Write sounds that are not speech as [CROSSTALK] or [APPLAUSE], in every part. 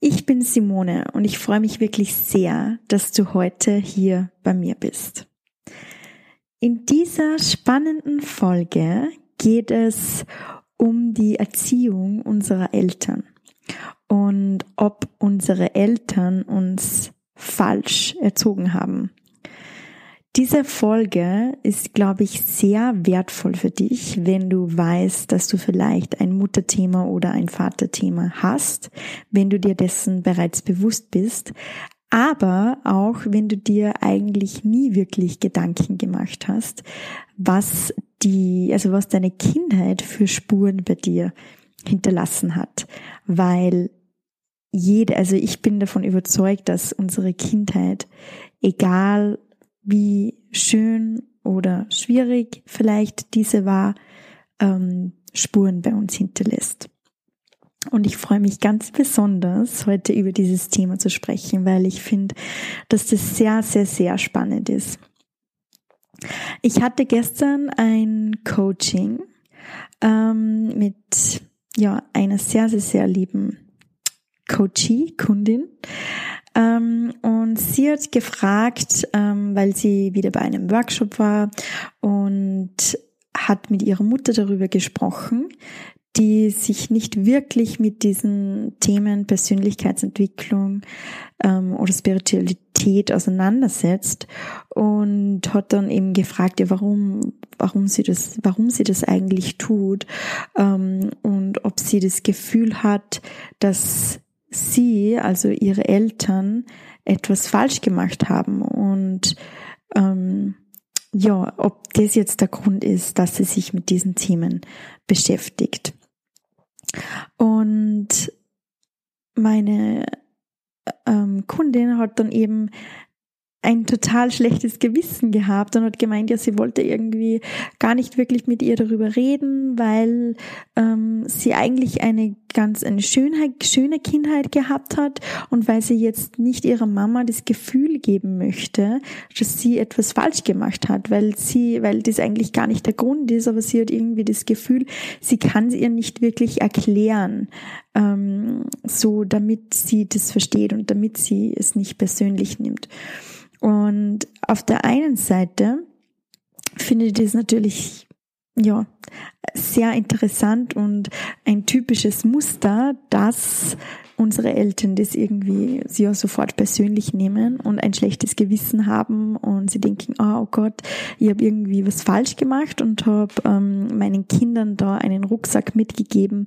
Ich bin Simone und ich freue mich wirklich sehr, dass du heute hier bei mir bist. In dieser spannenden Folge geht es um die Erziehung unserer Eltern und ob unsere Eltern uns falsch erzogen haben. Diese Folge ist, glaube ich, sehr wertvoll für dich, wenn du weißt, dass du vielleicht ein Mutterthema oder ein Vaterthema hast, wenn du dir dessen bereits bewusst bist, aber auch wenn du dir eigentlich nie wirklich Gedanken gemacht hast, was die, also was deine Kindheit für Spuren bei dir hinterlassen hat, weil jede, also ich bin davon überzeugt, dass unsere Kindheit, egal wie schön oder schwierig vielleicht diese war, ähm, Spuren bei uns hinterlässt. Und ich freue mich ganz besonders, heute über dieses Thema zu sprechen, weil ich finde, dass das sehr, sehr, sehr spannend ist. Ich hatte gestern ein Coaching ähm, mit ja einer sehr, sehr, sehr lieben Coachie, Kundin, ähm, und sie hat gefragt, ähm, weil sie wieder bei einem Workshop war und hat mit ihrer Mutter darüber gesprochen, die sich nicht wirklich mit diesen Themen Persönlichkeitsentwicklung ähm, oder Spiritualität auseinandersetzt und hat dann eben gefragt, ja, warum, warum sie das, warum sie das eigentlich tut ähm, und ob sie das Gefühl hat, dass sie, also ihre Eltern, etwas falsch gemacht haben und ähm, ja, ob das jetzt der Grund ist, dass sie sich mit diesen Themen beschäftigt. Und meine ähm, Kundin hat dann eben ein total schlechtes Gewissen gehabt und hat gemeint, ja, sie wollte irgendwie gar nicht wirklich mit ihr darüber reden, weil ähm, sie eigentlich eine ganz eine Schönheit, schöne Kindheit gehabt hat und weil sie jetzt nicht ihrer Mama das Gefühl geben möchte, dass sie etwas falsch gemacht hat, weil sie, weil das eigentlich gar nicht der Grund ist, aber sie hat irgendwie das Gefühl, sie kann es ihr nicht wirklich erklären, ähm, so damit sie das versteht und damit sie es nicht persönlich nimmt. Und auf der einen Seite finde ich das natürlich ja sehr interessant und ein typisches Muster, dass unsere Eltern das irgendwie sie ja sofort persönlich nehmen und ein schlechtes Gewissen haben und sie denken, oh, oh Gott, ich habe irgendwie was falsch gemacht und habe ähm, meinen Kindern da einen Rucksack mitgegeben,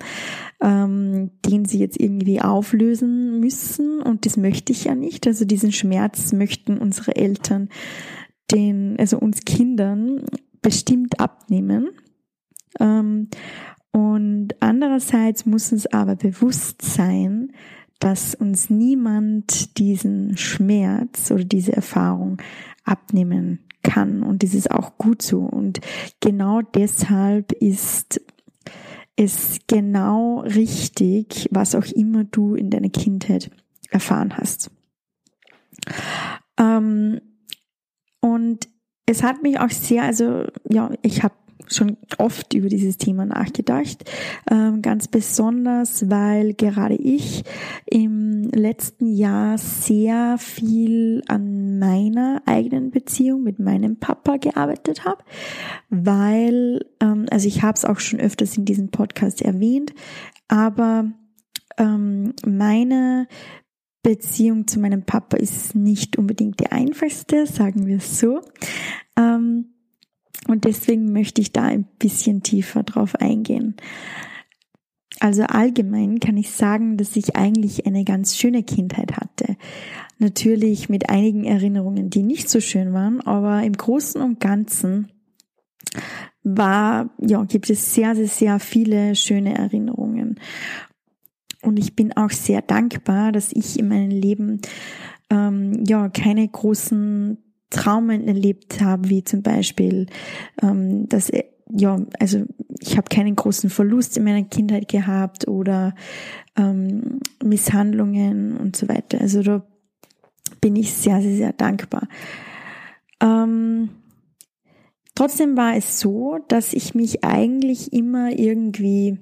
ähm, den sie jetzt irgendwie auflösen müssen und das möchte ich ja nicht. Also diesen Schmerz möchten unsere Eltern den, also uns Kindern bestimmt abnehmen. Ähm, und andererseits muss uns aber bewusst sein, dass uns niemand diesen Schmerz oder diese Erfahrung abnehmen kann. Und das ist auch gut so. Und genau deshalb ist es genau richtig, was auch immer du in deiner Kindheit erfahren hast. Ähm, und es hat mich auch sehr, also ja, ich habe schon oft über dieses Thema nachgedacht. Ähm, ganz besonders, weil gerade ich im letzten Jahr sehr viel an meiner eigenen Beziehung mit meinem Papa gearbeitet habe, weil, ähm, also ich habe es auch schon öfters in diesem Podcast erwähnt, aber ähm, meine Beziehung zu meinem Papa ist nicht unbedingt die einfachste, sagen wir es so. Und deswegen möchte ich da ein bisschen tiefer drauf eingehen. Also allgemein kann ich sagen, dass ich eigentlich eine ganz schöne Kindheit hatte. Natürlich mit einigen Erinnerungen, die nicht so schön waren, aber im Großen und Ganzen war, ja, gibt es sehr, sehr, sehr viele schöne Erinnerungen. und ich bin auch sehr dankbar, dass ich in meinem Leben ähm, ja keine großen Traumen erlebt habe, wie zum Beispiel, ähm, dass äh, ja, also ich habe keinen großen Verlust in meiner Kindheit gehabt oder ähm, Misshandlungen und so weiter. Also da bin ich sehr, sehr, sehr dankbar. Ähm, trotzdem war es so, dass ich mich eigentlich immer irgendwie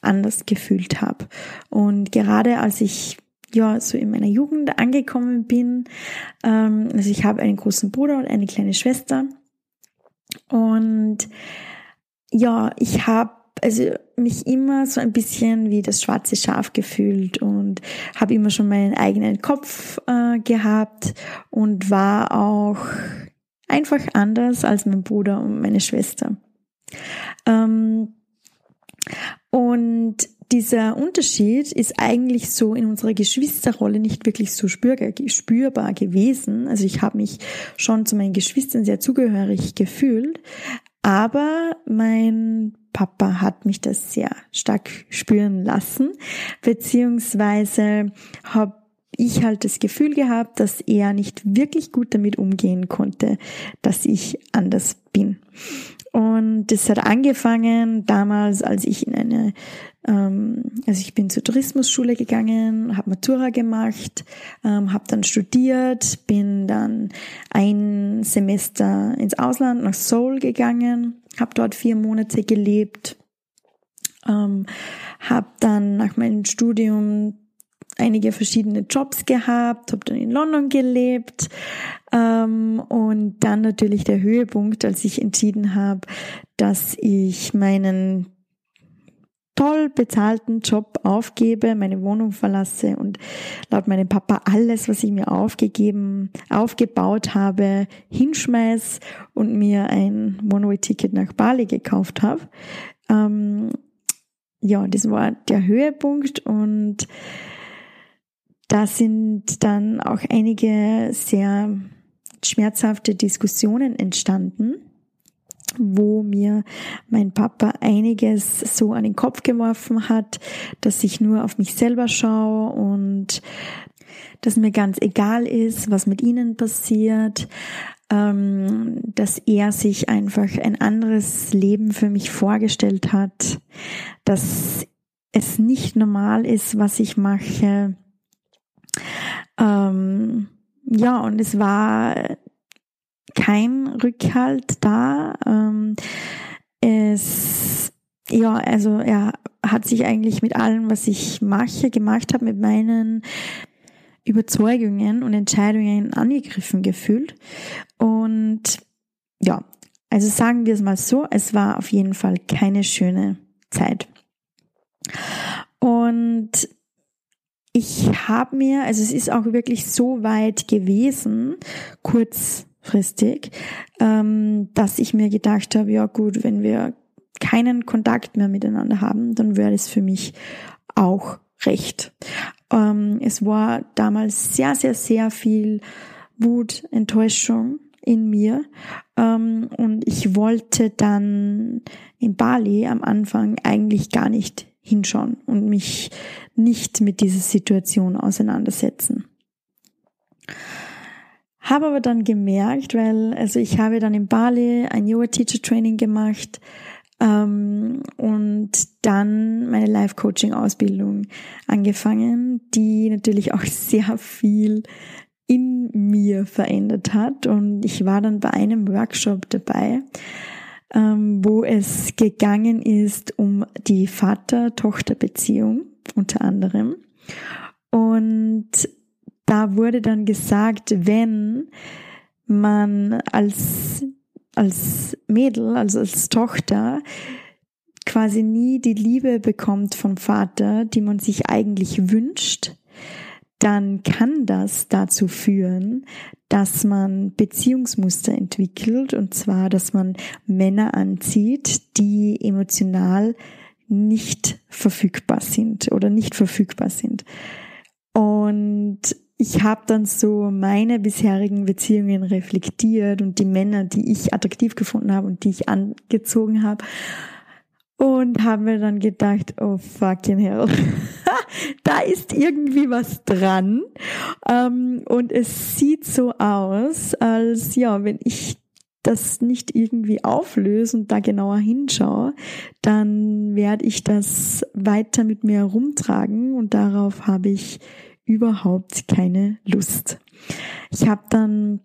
anders gefühlt habe. Und gerade als ich ja so in meiner Jugend angekommen bin, ähm, also ich habe einen großen Bruder und eine kleine Schwester und ja, ich habe also mich immer so ein bisschen wie das schwarze Schaf gefühlt und habe immer schon meinen eigenen Kopf äh, gehabt und war auch einfach anders als mein Bruder und meine Schwester. Ähm, und dieser Unterschied ist eigentlich so in unserer Geschwisterrolle nicht wirklich so spürbar gewesen. Also ich habe mich schon zu meinen Geschwistern sehr zugehörig gefühlt, aber mein Papa hat mich das sehr stark spüren lassen, beziehungsweise habe ich halt das Gefühl gehabt, dass er nicht wirklich gut damit umgehen konnte, dass ich anders bin. Und das hat angefangen damals, als ich in eine, ähm, also ich bin zur Tourismusschule gegangen, habe Matura gemacht, ähm, habe dann studiert, bin dann ein Semester ins Ausland nach Seoul gegangen, habe dort vier Monate gelebt, ähm, habe dann nach meinem Studium einige verschiedene Jobs gehabt, habe dann in London gelebt ähm, und dann natürlich der Höhepunkt, als ich entschieden habe, dass ich meinen toll bezahlten Job aufgebe, meine Wohnung verlasse und laut meinem Papa alles, was ich mir aufgegeben, aufgebaut habe, hinschmeiß und mir ein One-Way-Ticket nach Bali gekauft habe. Ähm, ja, das war der Höhepunkt und da sind dann auch einige sehr schmerzhafte Diskussionen entstanden, wo mir mein Papa einiges so an den Kopf geworfen hat, dass ich nur auf mich selber schaue und dass mir ganz egal ist, was mit ihnen passiert, ähm, dass er sich einfach ein anderes Leben für mich vorgestellt hat, dass es nicht normal ist, was ich mache, ähm, ja, und es war kein Rückhalt da. Ähm, es, ja, also er hat sich eigentlich mit allem, was ich mache, gemacht habe, mit meinen Überzeugungen und Entscheidungen angegriffen gefühlt. Und ja, also sagen wir es mal so, es war auf jeden Fall keine schöne Zeit. Und ich habe mir, also es ist auch wirklich so weit gewesen, kurzfristig, ähm, dass ich mir gedacht habe, ja gut, wenn wir keinen Kontakt mehr miteinander haben, dann wäre es für mich auch recht. Ähm, es war damals sehr, sehr, sehr viel Wut, Enttäuschung in mir. Ähm, und ich wollte dann in Bali am Anfang eigentlich gar nicht hinschauen und mich nicht mit dieser Situation auseinandersetzen. Habe aber dann gemerkt, weil, also ich habe dann in Bali ein Yoga Teacher Training gemacht ähm, und dann meine Life Coaching Ausbildung angefangen, die natürlich auch [LAUGHS] sehr viel in mir verändert hat. Und ich war dann bei einem Workshop dabei, wo es gegangen ist um die Vater-Tochter-Beziehung unter anderem. Und da wurde dann gesagt, wenn man als, als Mädel, also als Tochter, quasi nie die Liebe bekommt vom Vater, die man sich eigentlich wünscht, dann kann das dazu führen, dass man Beziehungsmuster entwickelt und zwar, dass man Männer anzieht, die emotional nicht verfügbar sind oder nicht verfügbar sind. Und ich habe dann so meine bisherigen Beziehungen reflektiert und die Männer, die ich attraktiv gefunden habe und die ich angezogen habe. Und habe mir dann gedacht, oh fucking hell, [LAUGHS] da ist irgendwie was dran. Ähm, und es sieht so aus, als ja, wenn ich das nicht irgendwie auflöse und da genauer hinschaue, dann werde ich das weiter mit mir herumtragen und darauf habe ich überhaupt keine Lust. Ich habe dann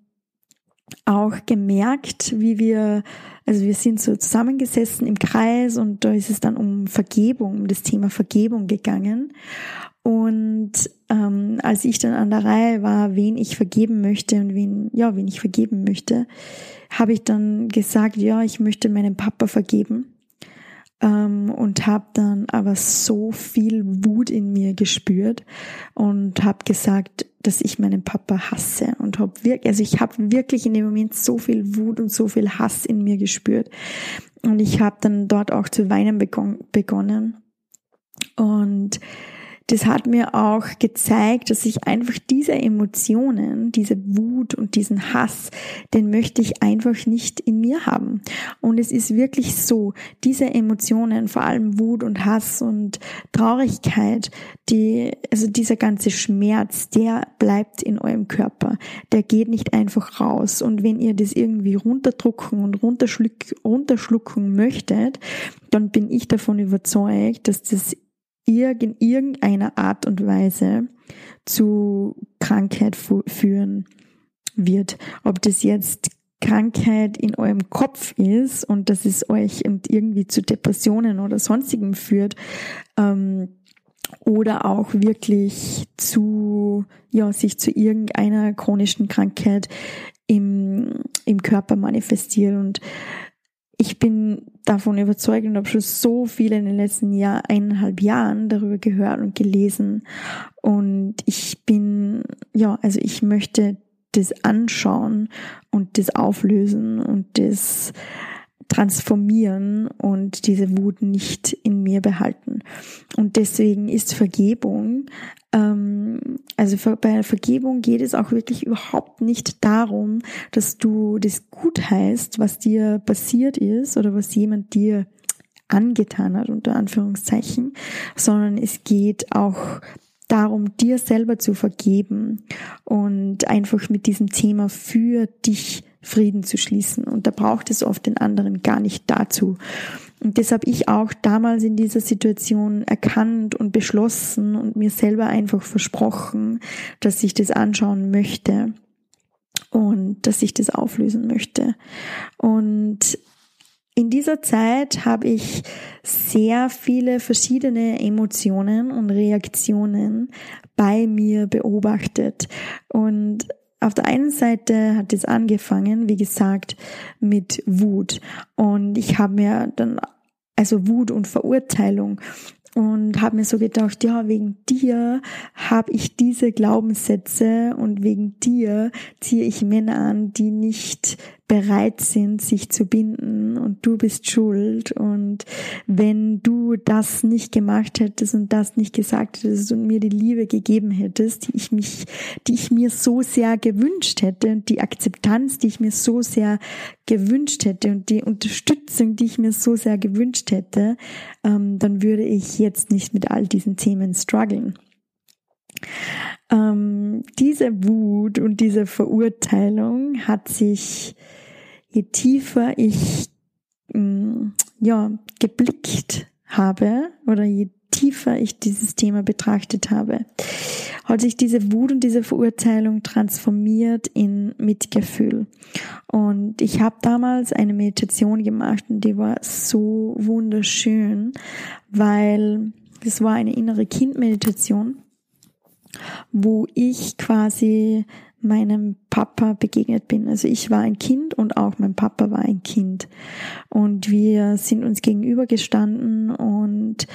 auch gemerkt, wie wir, also wir sind so zusammengesessen im Kreis und da ist es dann um Vergebung, um das Thema Vergebung gegangen. Und ähm, als ich dann an der Reihe war, wen ich vergeben möchte und wen, ja, wen ich vergeben möchte, habe ich dann gesagt, ja, ich möchte meinem Papa vergeben ähm, und habe dann aber so viel Wut in mir gespürt und habe gesagt, dass ich meinen Papa hasse und habe wirklich, also ich habe wirklich in dem Moment so viel Wut und so viel Hass in mir gespürt. Und ich habe dann dort auch zu weinen begonnen. Und das hat mir auch gezeigt, dass ich einfach diese Emotionen, diese Wut und diesen Hass, den möchte ich einfach nicht in mir haben. Und es ist wirklich so, diese Emotionen, vor allem Wut und Hass und Traurigkeit, die, also dieser ganze Schmerz, der bleibt in eurem Körper. Der geht nicht einfach raus. Und wenn ihr das irgendwie runterdrucken und runterschlucken möchtet, dann bin ich davon überzeugt, dass das in irgendeiner Art und Weise zu Krankheit führen wird. Ob das jetzt Krankheit in eurem Kopf ist und dass es euch irgendwie zu Depressionen oder sonstigem führt, ähm, oder auch wirklich zu, ja, sich zu irgendeiner chronischen Krankheit im, im Körper manifestiert. Und ich bin davon überzeugt und habe schon so viel in den letzten Jahr, eineinhalb Jahren darüber gehört und gelesen. Und ich bin, ja, also ich möchte das anschauen und das auflösen und das transformieren und diese Wut nicht in mir behalten. Und deswegen ist Vergebung, ähm, also bei Vergebung geht es auch wirklich überhaupt nicht darum, dass du das gut heißt, was dir passiert ist oder was jemand dir angetan hat, unter Anführungszeichen, sondern es geht auch darum, dir selber zu vergeben und einfach mit diesem Thema für dich Frieden zu schließen. Und da braucht es oft den anderen gar nicht dazu. Und das habe ich auch damals in dieser Situation erkannt und beschlossen und mir selber einfach versprochen, dass ich das anschauen möchte und dass ich das auflösen möchte. Und in dieser Zeit habe ich sehr viele verschiedene Emotionen und Reaktionen bei mir beobachtet. Und auf der einen Seite hat es angefangen, wie gesagt, mit Wut. Und ich habe mir dann, also Wut und Verurteilung und habe mir so gedacht, ja, wegen dir habe ich diese Glaubenssätze und wegen dir ziehe ich Männer an, die nicht bereit sind, sich zu binden und du bist schuld und wenn du das nicht gemacht hättest und das nicht gesagt hättest und mir die Liebe gegeben hättest, die ich mich, die ich mir so sehr gewünscht hätte und die Akzeptanz, die ich mir so sehr gewünscht hätte und die Unterstützung, die ich mir so sehr gewünscht hätte, ähm, dann würde ich jetzt nicht mit all diesen Themen strugglen. Ähm, diese Wut und diese Verurteilung hat sich je tiefer ich mm, ja geblickt habe oder je tiefer ich dieses Thema betrachtet habe, hat sich diese Wut und diese Verurteilung transformiert in Mitgefühl. Und ich habe damals eine Meditation gemacht und die war so wunderschön, weil es war eine innere Kindmeditation, wo ich quasi meinem Papa begegnet bin. Also ich war ein Kind und auch mein Papa war ein Kind. Und wir sind uns gegenübergestanden und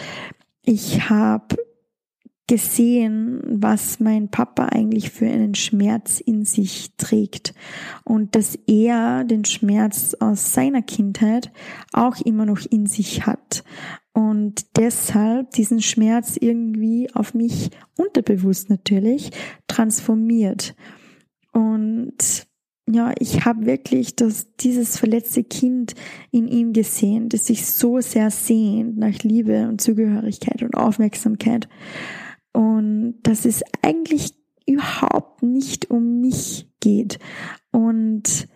ich habe gesehen, was mein Papa eigentlich für einen Schmerz in sich trägt und dass er den Schmerz aus seiner Kindheit auch immer noch in sich hat und deshalb diesen Schmerz irgendwie auf mich unterbewusst natürlich transformiert. Und ja, ich habe wirklich das, dieses verletzte Kind in ihm gesehen, das sich so sehr sehnt nach Liebe und Zugehörigkeit und Aufmerksamkeit. Und dass es eigentlich überhaupt nicht um mich geht. Und,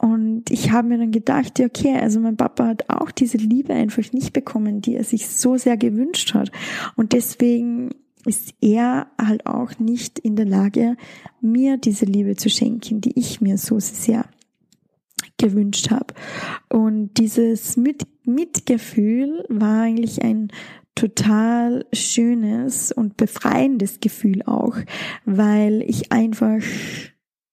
und ich habe mir dann gedacht, ja, okay, also mein Papa hat auch diese Liebe einfach nicht bekommen, die er sich so sehr gewünscht hat. Und deswegen ist er halt auch nicht in der Lage, mir diese Liebe zu schenken, die ich mir so sehr gewünscht habe. Und dieses Mit Mitgefühl war eigentlich ein total schönes und befreiendes Gefühl auch, weil ich einfach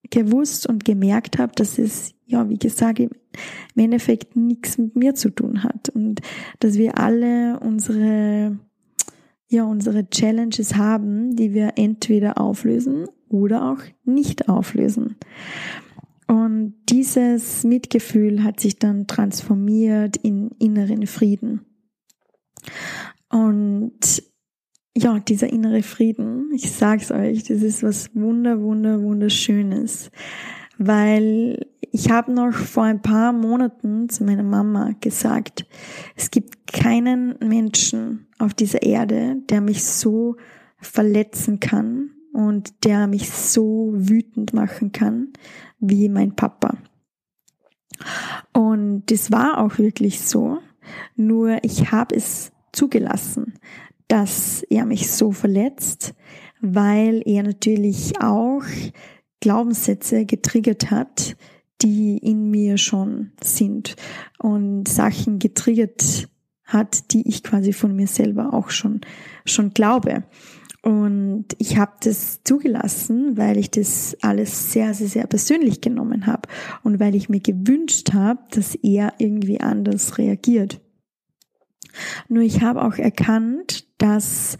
gewusst und gemerkt habe, dass es, ja, wie gesagt, im Endeffekt nichts mit mir zu tun hat und dass wir alle unsere ja unsere Challenges haben, die wir entweder auflösen oder auch nicht auflösen. Und dieses Mitgefühl hat sich dann transformiert in inneren Frieden. Und ja, dieser innere Frieden, ich sag's euch, das ist was wunder, wunder, wunderschönes, weil ich habe noch vor ein paar Monaten zu meiner Mama gesagt, es gibt keinen Menschen auf dieser Erde, der mich so verletzen kann und der mich so wütend machen kann wie mein Papa. Und das war auch wirklich so, nur ich habe es zugelassen, dass er mich so verletzt, weil er natürlich auch Glaubenssätze getriggert hat, die in mir schon sind und Sachen getriggert hat, die ich quasi von mir selber auch schon schon glaube. Und ich habe das zugelassen, weil ich das alles sehr, sehr, sehr persönlich genommen habe und weil ich mir gewünscht habe, dass er irgendwie anders reagiert. Nur ich habe auch erkannt, dass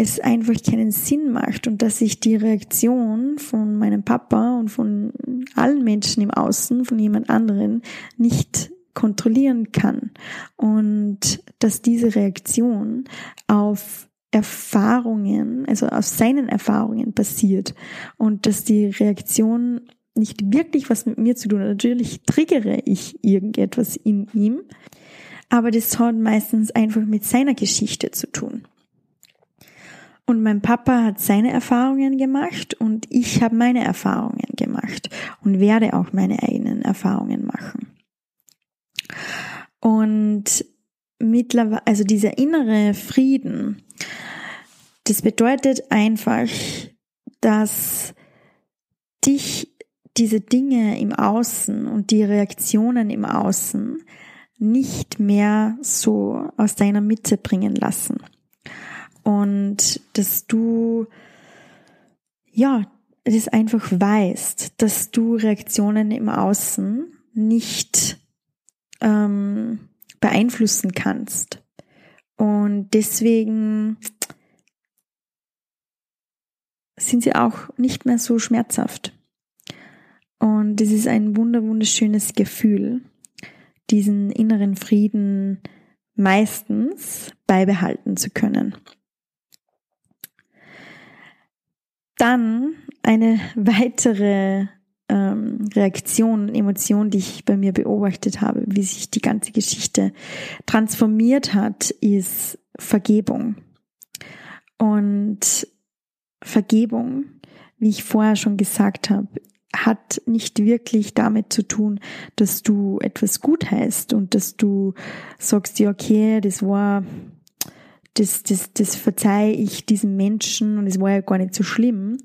es einfach keinen Sinn macht und dass ich die Reaktion von meinem Papa und von allen Menschen im Außen, von jemand anderen, nicht kontrollieren kann und dass diese Reaktion auf Erfahrungen, also auf seinen Erfahrungen basiert und dass die Reaktion nicht wirklich was mit mir zu tun hat. Natürlich triggere ich irgendetwas in ihm, aber das hat meistens einfach mit seiner Geschichte zu tun. Und mein Papa hat seine Erfahrungen gemacht und ich habe meine Erfahrungen gemacht und werde auch meine eigenen Erfahrungen machen. Und mittlerweile, also dieser innere Frieden, das bedeutet einfach, dass dich diese Dinge im Außen und die Reaktionen im Außen nicht mehr so aus deiner Mitte bringen lassen. Und dass du, ja, das einfach weißt, dass du Reaktionen im Außen nicht ähm, beeinflussen kannst. Und deswegen sind sie auch nicht mehr so schmerzhaft. Und es ist ein wunder, wunderschönes Gefühl diesen inneren Frieden meistens beibehalten zu können. Dann eine weitere ähm, Reaktion, Emotion, die ich bei mir beobachtet habe, wie sich die ganze Geschichte transformiert hat, ist Vergebung. Und Vergebung, wie ich vorher schon gesagt habe, hat nicht wirklich damit zu tun, dass du etwas gut heißt und dass du sagst, ja, okay, das war, das, das, das verzeih ich diesem Menschen und es war ja gar nicht so schlimm,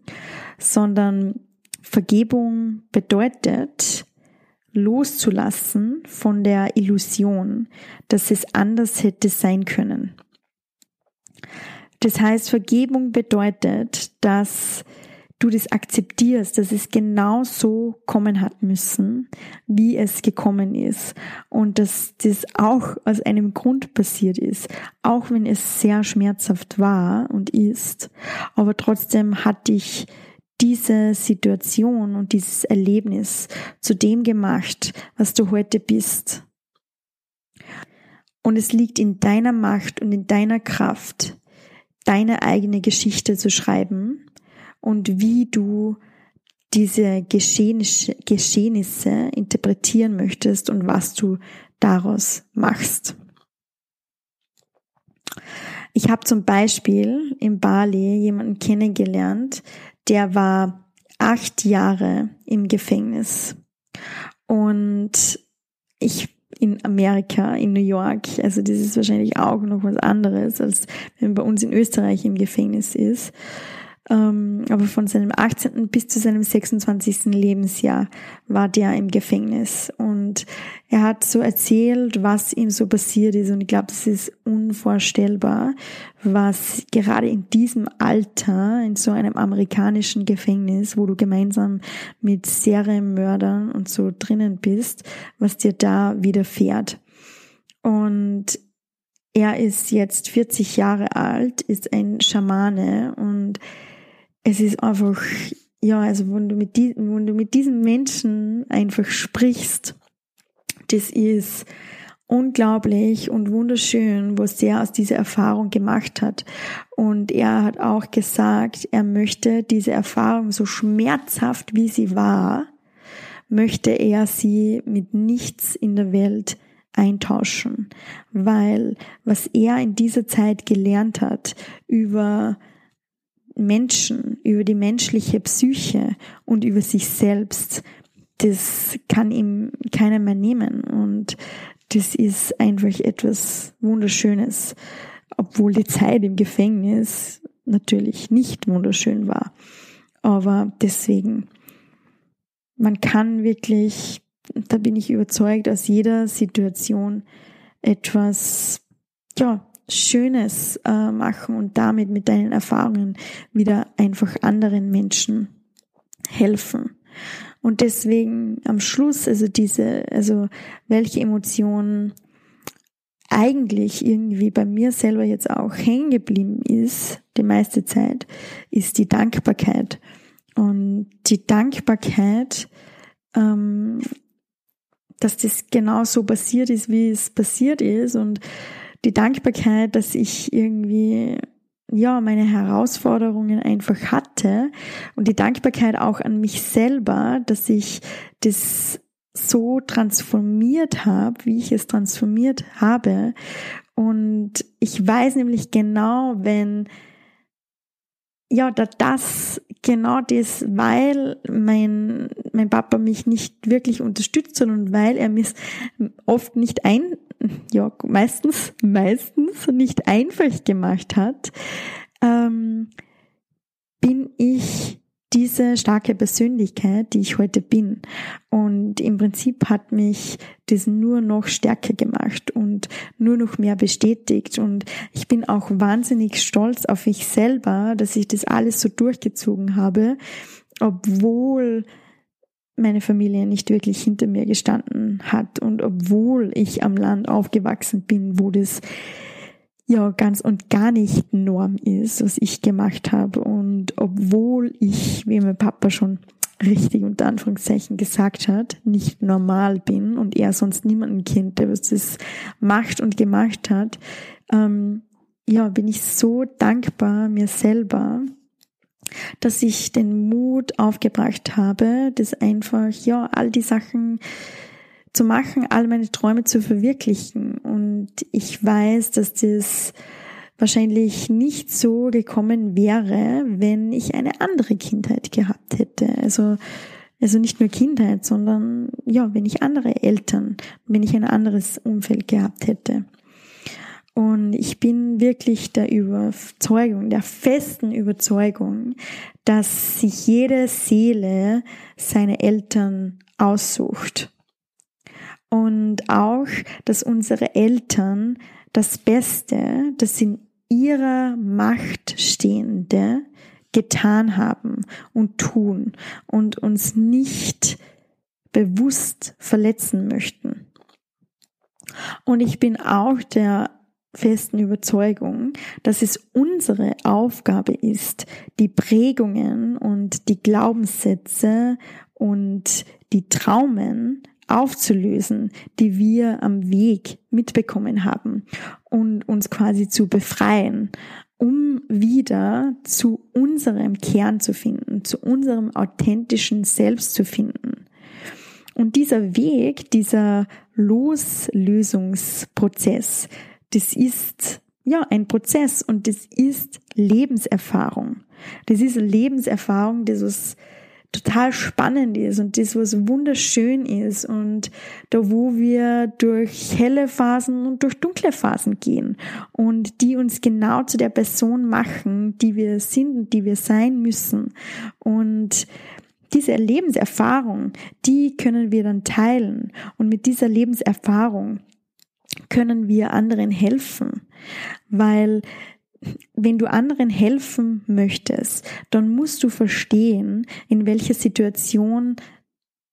sondern Vergebung bedeutet, loszulassen von der Illusion, dass es anders hätte sein können. Das heißt, Vergebung bedeutet, dass du das akzeptierst, dass es genau so kommen hat müssen, wie es gekommen ist. Und dass das auch aus einem Grund passiert ist, auch wenn es sehr schmerzhaft war und ist, aber trotzdem hat dich diese Situation und dieses Erlebnis zu dem gemacht, was du heute bist. Und es liegt in deiner Macht und in deiner Kraft, deine eigene Geschichte zu schreiben und wie du diese Geschehnisse, interpretieren möchtest und was du daraus machst. Ich habe zum Beispiel in Bali jemanden kennengelernt, der war acht Jahre im Gefängnis. Und ich in Amerika, in New York, also das ist wahrscheinlich auch noch was anderes, als wenn man bei uns in Österreich im Gefängnis ist aber von seinem 18. bis zu seinem 26. Lebensjahr war der im Gefängnis und er hat so erzählt, was ihm so passiert ist und ich glaube, das ist unvorstellbar, was gerade in diesem Alter, in so einem amerikanischen Gefängnis, wo du gemeinsam mit Serienmördern und so drinnen bist, was dir da widerfährt. Und er ist jetzt 40 Jahre alt, ist ein Schamane und es ist einfach, ja, also wenn du mit, die, wenn du mit diesen Menschen einfach sprichst, das ist unglaublich und wunderschön, was er aus dieser Erfahrung gemacht hat. Und er hat auch gesagt, er möchte diese Erfahrung so schmerzhaft wie sie war, möchte er sie mit nichts in der Welt eintauschen, weil was er in dieser Zeit gelernt hat über Menschen, über die menschliche Psyche und über sich selbst, das kann ihm keiner mehr nehmen. Und das ist einfach etwas Wunderschönes, obwohl die Zeit im Gefängnis natürlich nicht wunderschön war. Aber deswegen, man kann wirklich, da bin ich überzeugt, aus jeder Situation etwas, ja, Schönes äh, machen und damit mit deinen Erfahrungen wieder einfach anderen Menschen helfen. Und deswegen am Schluss, also diese, also welche Emotionen eigentlich irgendwie bei mir selber jetzt auch hängen geblieben ist, die meiste Zeit, ist die Dankbarkeit. Und die Dankbarkeit, ähm, dass das genau so passiert ist, wie es passiert ist und die Dankbarkeit, dass ich irgendwie ja, meine Herausforderungen einfach hatte und die Dankbarkeit auch an mich selber, dass ich das so transformiert habe, wie ich es transformiert habe. Und ich weiß nämlich genau, wenn ja, da das, genau das, weil mein, mein Papa mich nicht wirklich unterstützt, sondern weil er mich oft nicht ein, ja, meistens, meistens nicht einfach gemacht hat, ähm, bin ich diese starke Persönlichkeit, die ich heute bin. Und im Prinzip hat mich das nur noch stärker gemacht und nur noch mehr bestätigt. Und ich bin auch wahnsinnig stolz auf mich selber, dass ich das alles so durchgezogen habe, obwohl meine Familie nicht wirklich hinter mir gestanden hat und obwohl ich am Land aufgewachsen bin, wo das ja ganz und gar nicht Norm ist, was ich gemacht habe. Und obwohl ich, wie mein Papa schon richtig unter Anführungszeichen gesagt hat, nicht normal bin und er sonst niemanden kennt, der was das macht und gemacht hat, ähm, ja, bin ich so dankbar mir selber, dass ich den Mut aufgebracht habe, das einfach, ja, all die Sachen zu machen, all meine Träume zu verwirklichen. Und ich weiß, dass das wahrscheinlich nicht so gekommen wäre, wenn ich eine andere Kindheit gehabt hätte. Also, also nicht nur Kindheit, sondern ja, wenn ich andere Eltern, wenn ich ein anderes Umfeld gehabt hätte. Und ich bin wirklich der Überzeugung, der festen Überzeugung, dass sich jede Seele seine Eltern aussucht und auch, dass unsere Eltern das Beste, das in ihrer Macht Stehende getan haben und tun und uns nicht bewusst verletzen möchten. Und ich bin auch der festen Überzeugung, dass es unsere Aufgabe ist, die Prägungen und die Glaubenssätze und die Traumen aufzulösen, die wir am Weg mitbekommen haben und uns quasi zu befreien um wieder zu unserem Kern zu finden, zu unserem authentischen Selbst zu finden. Und dieser Weg, dieser Loslösungsprozess, das ist ja ein Prozess und das ist Lebenserfahrung. Das ist Lebenserfahrung, das was total spannend ist und das, was wunderschön ist und da, wo wir durch helle Phasen und durch dunkle Phasen gehen und die uns genau zu der Person machen, die wir sind und die wir sein müssen. Und diese Lebenserfahrung, die können wir dann teilen und mit dieser Lebenserfahrung können wir anderen helfen, weil wenn du anderen helfen möchtest, dann musst du verstehen, in welcher Situation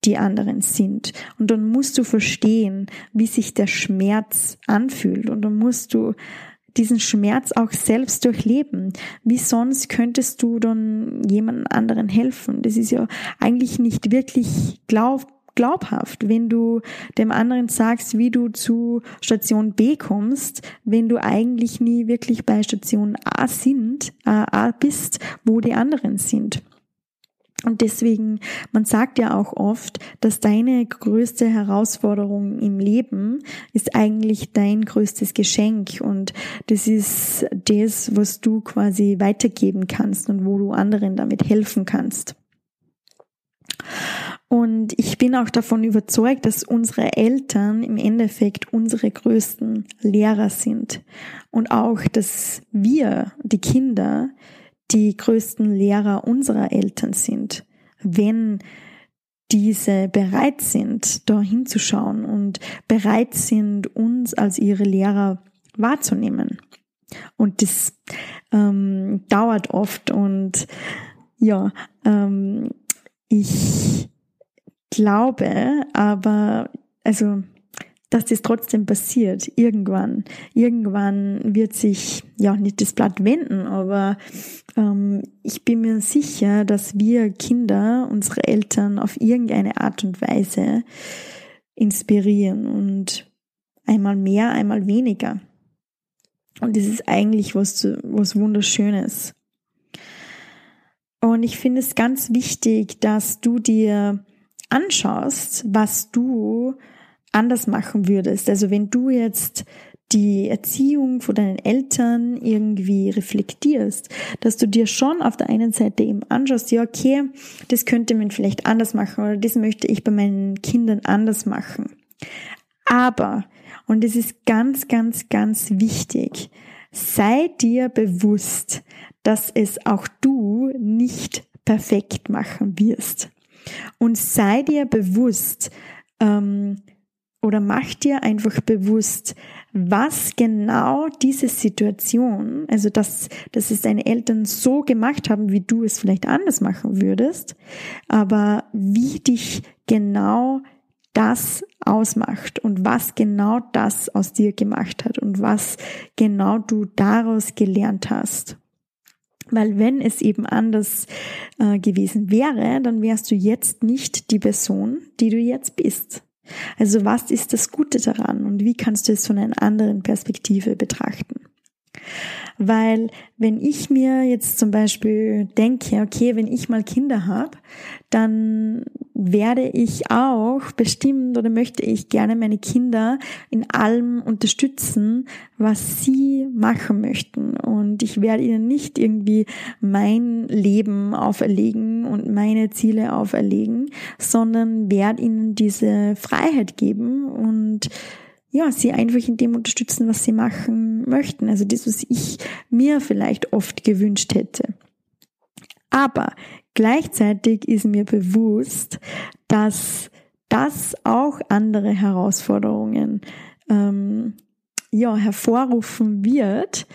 die anderen sind. Und dann musst du verstehen, wie sich der Schmerz anfühlt. Und dann musst du diesen Schmerz auch selbst durchleben. Wie sonst könntest du dann jemand anderen helfen? Das ist ja eigentlich nicht wirklich glaub, glaubhaft, wenn du dem anderen sagst, wie du zu Station B kommst, wenn du eigentlich nie wirklich bei Station A sind, äh, A bist, wo die anderen sind. Und deswegen, man sagt ja auch oft, dass deine größte Herausforderung im Leben ist eigentlich dein größtes Geschenk und das ist das, was du quasi weitergeben kannst und wo du anderen damit helfen kannst. Und ich bin auch davon überzeugt, dass unsere Eltern im Endeffekt unsere größten Lehrer sind. Und auch, dass wir, die Kinder, die größten Lehrer unserer Eltern sind. Wenn diese bereit sind, da hinzuschauen und bereit sind, uns als ihre Lehrer wahrzunehmen. Und das ähm, dauert oft und ja, ähm, ich glaube aber, also, dass das trotzdem passiert, irgendwann. Irgendwann wird sich, ja, nicht das Blatt wenden, aber ähm, ich bin mir sicher, dass wir Kinder unsere Eltern auf irgendeine Art und Weise inspirieren und einmal mehr, einmal weniger. Und das ist eigentlich was, was Wunderschönes. Und ich finde es ganz wichtig, dass du dir anschaust, was du anders machen würdest. Also wenn du jetzt die Erziehung von deinen Eltern irgendwie reflektierst, dass du dir schon auf der einen Seite eben anschaust, ja, okay, das könnte man vielleicht anders machen oder das möchte ich bei meinen Kindern anders machen. Aber, und es ist ganz, ganz, ganz wichtig, sei dir bewusst, dass es auch du nicht perfekt machen wirst. Und sei dir bewusst ähm, oder mach dir einfach bewusst, was genau diese Situation, also dass, dass es deine Eltern so gemacht haben, wie du es vielleicht anders machen würdest, aber wie dich genau das ausmacht und was genau das aus dir gemacht hat und was genau du daraus gelernt hast. Weil wenn es eben anders äh, gewesen wäre, dann wärst du jetzt nicht die Person, die du jetzt bist. Also was ist das Gute daran und wie kannst du es von einer anderen Perspektive betrachten? Weil wenn ich mir jetzt zum Beispiel denke, okay, wenn ich mal Kinder habe, dann werde ich auch bestimmt oder möchte ich gerne meine Kinder in allem unterstützen, was sie machen möchten. Und ich werde ihnen nicht irgendwie mein Leben auferlegen und meine Ziele auferlegen, sondern werde ihnen diese Freiheit geben und ja, sie einfach in dem unterstützen, was sie machen möchten. Also das, was ich mir vielleicht oft gewünscht hätte. Aber gleichzeitig ist mir bewusst, dass das auch andere Herausforderungen ähm, ja, hervorrufen wird,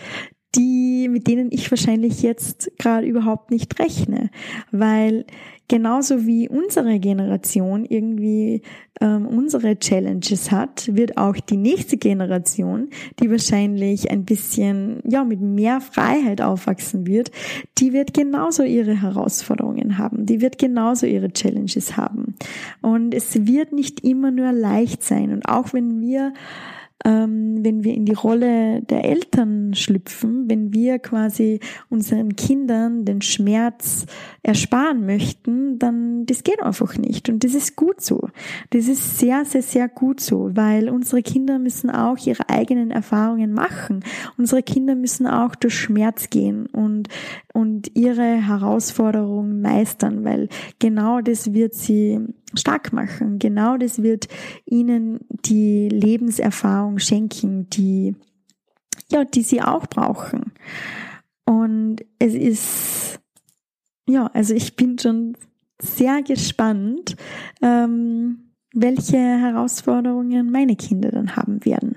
die, mit denen ich wahrscheinlich jetzt gerade überhaupt nicht rechne, weil genauso wie unsere Generation irgendwie ähm, unsere Challenges hat, wird auch die nächste Generation, die wahrscheinlich ein bisschen ja mit mehr Freiheit aufwachsen wird, die wird genauso ihre Herausforderungen haben, die wird genauso ihre Challenges haben. Und es wird nicht immer nur leicht sein. Und auch wenn wir ähm, wenn wir in die Rolle der Eltern schlüpfen, wenn wir quasi unseren Kindern den Schmerz ersparen möchten, dann das geht einfach nicht. Und das ist gut so. Das ist sehr, sehr, sehr gut so, weil unsere Kinder müssen auch ihre eigenen Erfahrungen machen. Unsere Kinder müssen auch durch Schmerz gehen und, und ihre Herausforderungen meistern, weil genau das wird sie stark machen. Genau das wird ihnen die Lebenserfahrung schenken, die, ja, die sie auch brauchen. Und es ist, ja, also ich bin schon sehr gespannt, ähm, welche Herausforderungen meine Kinder dann haben werden.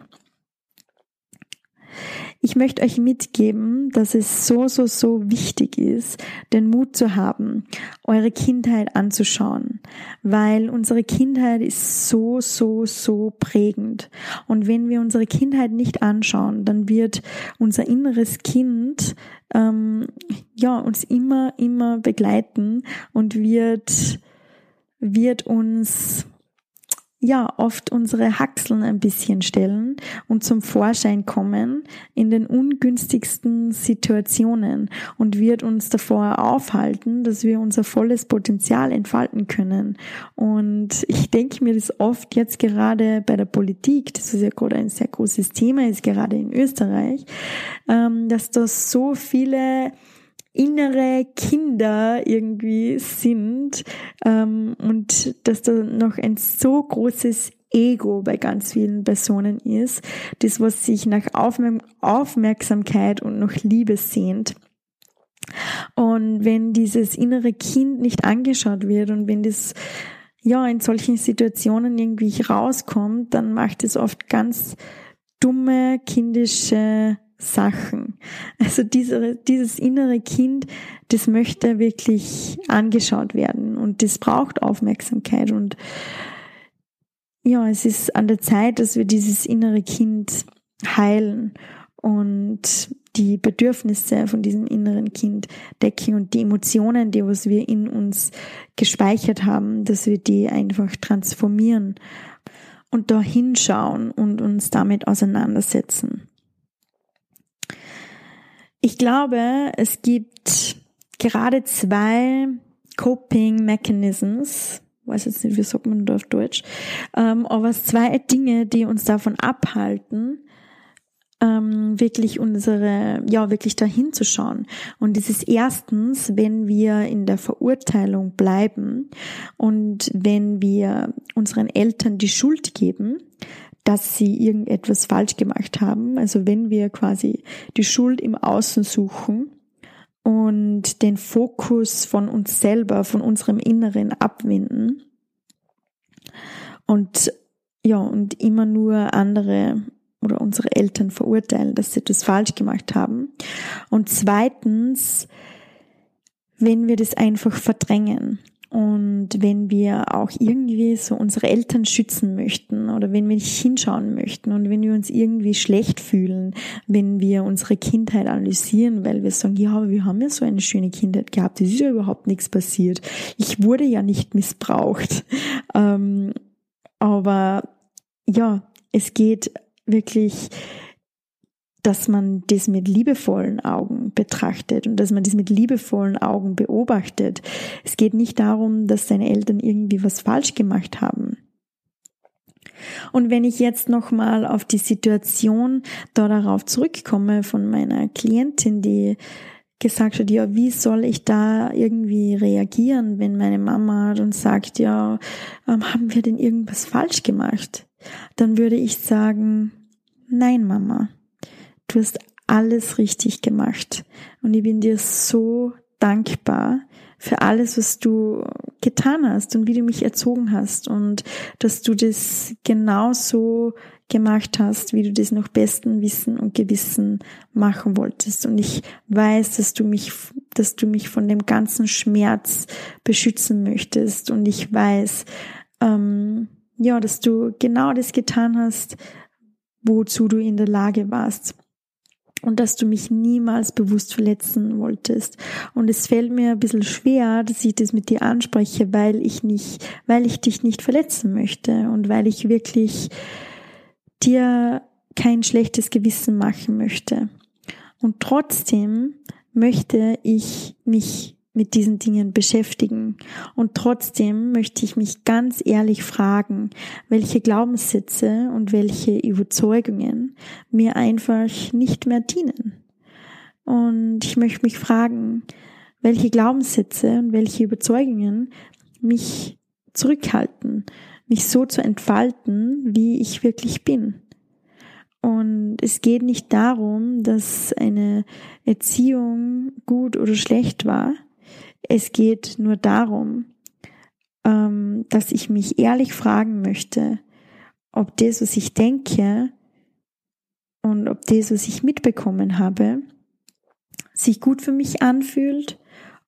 Ich möchte euch mitgeben, dass es so, so, so wichtig ist, den Mut zu haben, eure Kindheit anzuschauen, weil unsere Kindheit ist so, so, so prägend. Und wenn wir unsere Kindheit nicht anschauen, dann wird unser inneres Kind ähm, ja uns immer, immer begleiten und wird wird uns ja oft unsere Haxeln ein bisschen stellen und zum Vorschein kommen in den ungünstigsten Situationen und wird uns davor aufhalten, dass wir unser volles Potenzial entfalten können. Und ich denke mir das oft jetzt gerade bei der Politik, das ist ja gerade ein sehr großes Thema, ist gerade in Österreich, ähm, dass da so viele innere Kinder irgendwie sind ähm, und dass da noch ein so großes Ego bei ganz vielen Personen ist, das was sich nach Aufmerksamkeit und nach Liebe sehnt. Und wenn dieses innere Kind nicht angeschaut wird und wenn das ja in solchen Situationen irgendwie rauskommt, dann macht es oft ganz dumme kindische Sachen. Also diese, dieses innere Kind, das möchte wirklich angeschaut werden und das braucht Aufmerksamkeit und ja, es ist an der Zeit, dass wir dieses innere Kind heilen und die Bedürfnisse von diesem inneren Kind decken und die Emotionen, die was wir in uns gespeichert haben, dass wir die einfach transformieren und da hinschauen und uns damit auseinandersetzen. Ich glaube, es gibt gerade zwei Coping Mechanisms, weiß jetzt nicht, wie sagt man da auf Deutsch, ähm, aber zwei Dinge, die uns davon abhalten, ähm, wirklich unsere, ja, wirklich dahin zu schauen. Und das ist erstens, wenn wir in der Verurteilung bleiben und wenn wir unseren Eltern die Schuld geben, dass sie irgendetwas falsch gemacht haben. Also wenn wir quasi die Schuld im Außen suchen und den Fokus von uns selber, von unserem Inneren abwenden und ja, und immer nur andere oder unsere Eltern verurteilen, dass sie etwas falsch gemacht haben. Und zweitens, wenn wir das einfach verdrängen. Und wenn wir auch irgendwie so unsere Eltern schützen möchten oder wenn wir nicht hinschauen möchten und wenn wir uns irgendwie schlecht fühlen, wenn wir unsere Kindheit analysieren, weil wir sagen, ja, wir haben ja so eine schöne Kindheit gehabt, es ist ja überhaupt nichts passiert. Ich wurde ja nicht missbraucht. [LAUGHS] Ähm, aber ja, es geht wirklich dass man das mit liebevollen Augen betrachtet und dass man das mit liebevollen Augen beobachtet. Es geht nicht darum, dass deine Eltern irgendwie was falsch gemacht haben. Und wenn ich jetzt nochmal auf die Situation da darauf zurückkomme von meiner Klientin, die gesagt hat, ja, wie soll ich da irgendwie reagieren, wenn meine Mama dann sagt, ja, ähm, haben wir denn irgendwas falsch gemacht? Dann würde ich sagen, nein, Mama Du hast alles richtig gemacht. Und ich bin dir so dankbar für alles, was du getan hast und wie du mich erzogen hast und dass du das genauso gemacht hast, wie du das nach bestem Wissen und Gewissen machen wolltest. Und ich weiß, dass du mich, dass du mich von dem ganzen Schmerz beschützen möchtest. Und ich weiß, ähm, ja, dass du genau das getan hast, wozu du in der Lage warst und dass du mich niemals bewusst verletzen wolltest. Und es fällt mir ein bisschen schwer, dass ich das mit dir anspreche, weil ich nicht, weil ich dich nicht verletzen möchte und weil ich wirklich dir kein schlechtes Gewissen machen möchte. Und trotzdem möchte ich mich mit diesen Dingen beschäftigen. Und trotzdem möchte ich mich ganz ehrlich fragen, welche Glaubenssätze und welche Überzeugungen mir einfach nicht mehr dienen. Und ich möchte mich fragen, welche Glaubenssätze und welche Überzeugungen mich zurückhalten, mich so zu entfalten, wie ich wirklich bin. Und es geht nicht darum, dass eine Erziehung gut oder schlecht war. Es geht nur darum, ähm, dass ich mich ehrlich fragen möchte, ob das, was ich denke und ob das, was ich mitbekommen habe, sich gut für mich anfühlt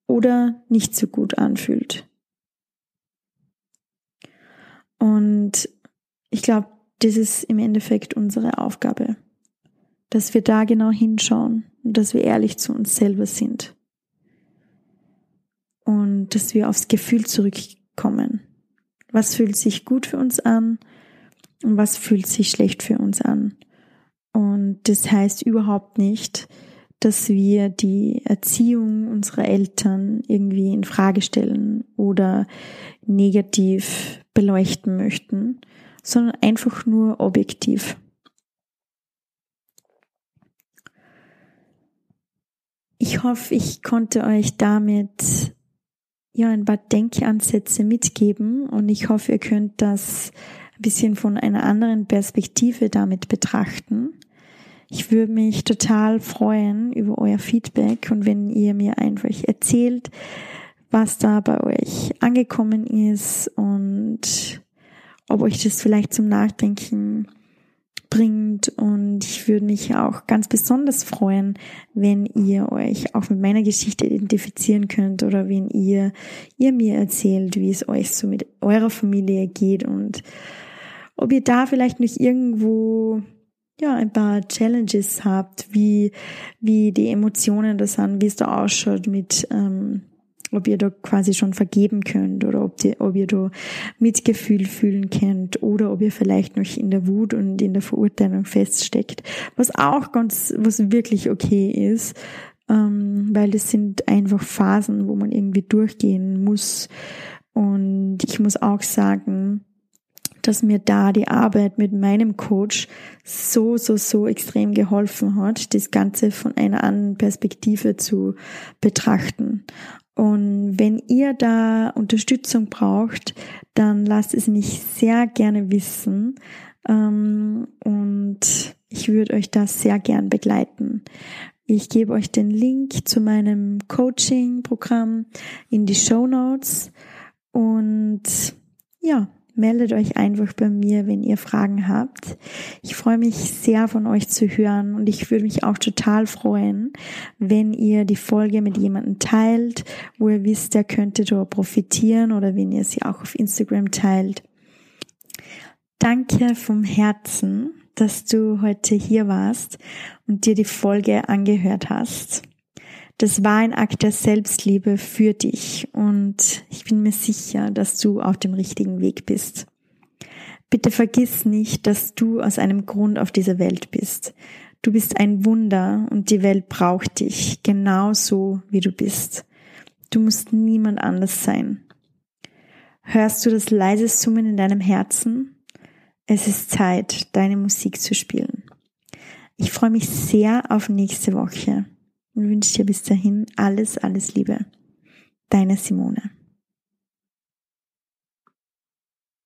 oder nicht so gut anfühlt. Und ich glaube, das ist im Endeffekt unsere Aufgabe, dass wir da genau hinschauen und dass wir ehrlich zu uns selber sind und dass wir aufs Gefühl zurückkommen. Was fühlt sich gut für uns an und was fühlt sich schlecht für uns an? Und das heißt überhaupt nicht, dass wir die Erziehung unserer Eltern irgendwie in Frage stellen oder negativ beleuchten möchten, sondern einfach nur objektiv. Ich hoffe, ich konnte euch damit ja ein paar Denkansätze mitgeben und ich hoffe, ihr könnt das ein bisschen von einer anderen Perspektive damit betrachten. Ich würde mich total freuen über euer Feedback und wenn ihr mir einfach euch was da bei euch angekommen ist und ob euch das vielleicht zum Nachdenken bringt. Und ich würde mich auch ganz besonders freuen, wenn ihr euch auch mit meiner Geschichte identifizieren könnt oder wenn ihr ihr mir erzählt, wie es euch so mit eurer Familie geht und ob ihr da vielleicht nicht irgendwo ja, ein paar Challenges habt, wie, wie die Emotionen da sind, wie es da ausschaut mit, ähm, ob ihr da quasi schon vergeben könnt oder ob, die, ob ihr da Mitgefühl fühlen könnt oder ob ihr vielleicht noch in der Wut und in der Verurteilung feststeckt, was auch ganz, was wirklich okay ist, ähm, weil das sind einfach Phasen, wo man irgendwie durchgehen muss. Und ich muss auch sagen, dass mir da die Arbeit mit meinem Coach so, so, so extrem geholfen hat, das Ganze von einer anderen Perspektive zu betrachten. Und wenn ihr da Unterstützung braucht, dann lasst es mich sehr gerne wissen. Ähm, und ich würde euch da sehr gern begleiten. Ich gebe euch den Link zu meinem Coaching-Programm in die Show Notes. Und ja, meldet euch einfach bei mir, wenn ihr Fragen habt. Ich freue mich sehr von euch zu hören und ich würde mich auch total freuen, wenn ihr die Folge mit jemandem teilt, wo ihr wisst, der könnte da profitieren oder wenn ihr sie auch auf Instagram teilt. Danke vom Herzen, dass du heute hier warst und dir die Folge angehört hast. Das war ein Akt der Selbstliebe für dich und ich bin mir sicher, dass du auf dem richtigen Weg bist. Bitte vergiss nicht, dass du aus einem Grund auf dieser Welt bist. Du bist ein Wunder und die Welt braucht dich genauso wie du bist. Du musst niemand anders sein. Hörst du das leise Summen in deinem Herzen? Es ist Zeit, deine Musik zu spielen. Ich freue mich sehr auf nächste Woche und wünsche dir bis dahin alles, alles Liebe. Deine Simone.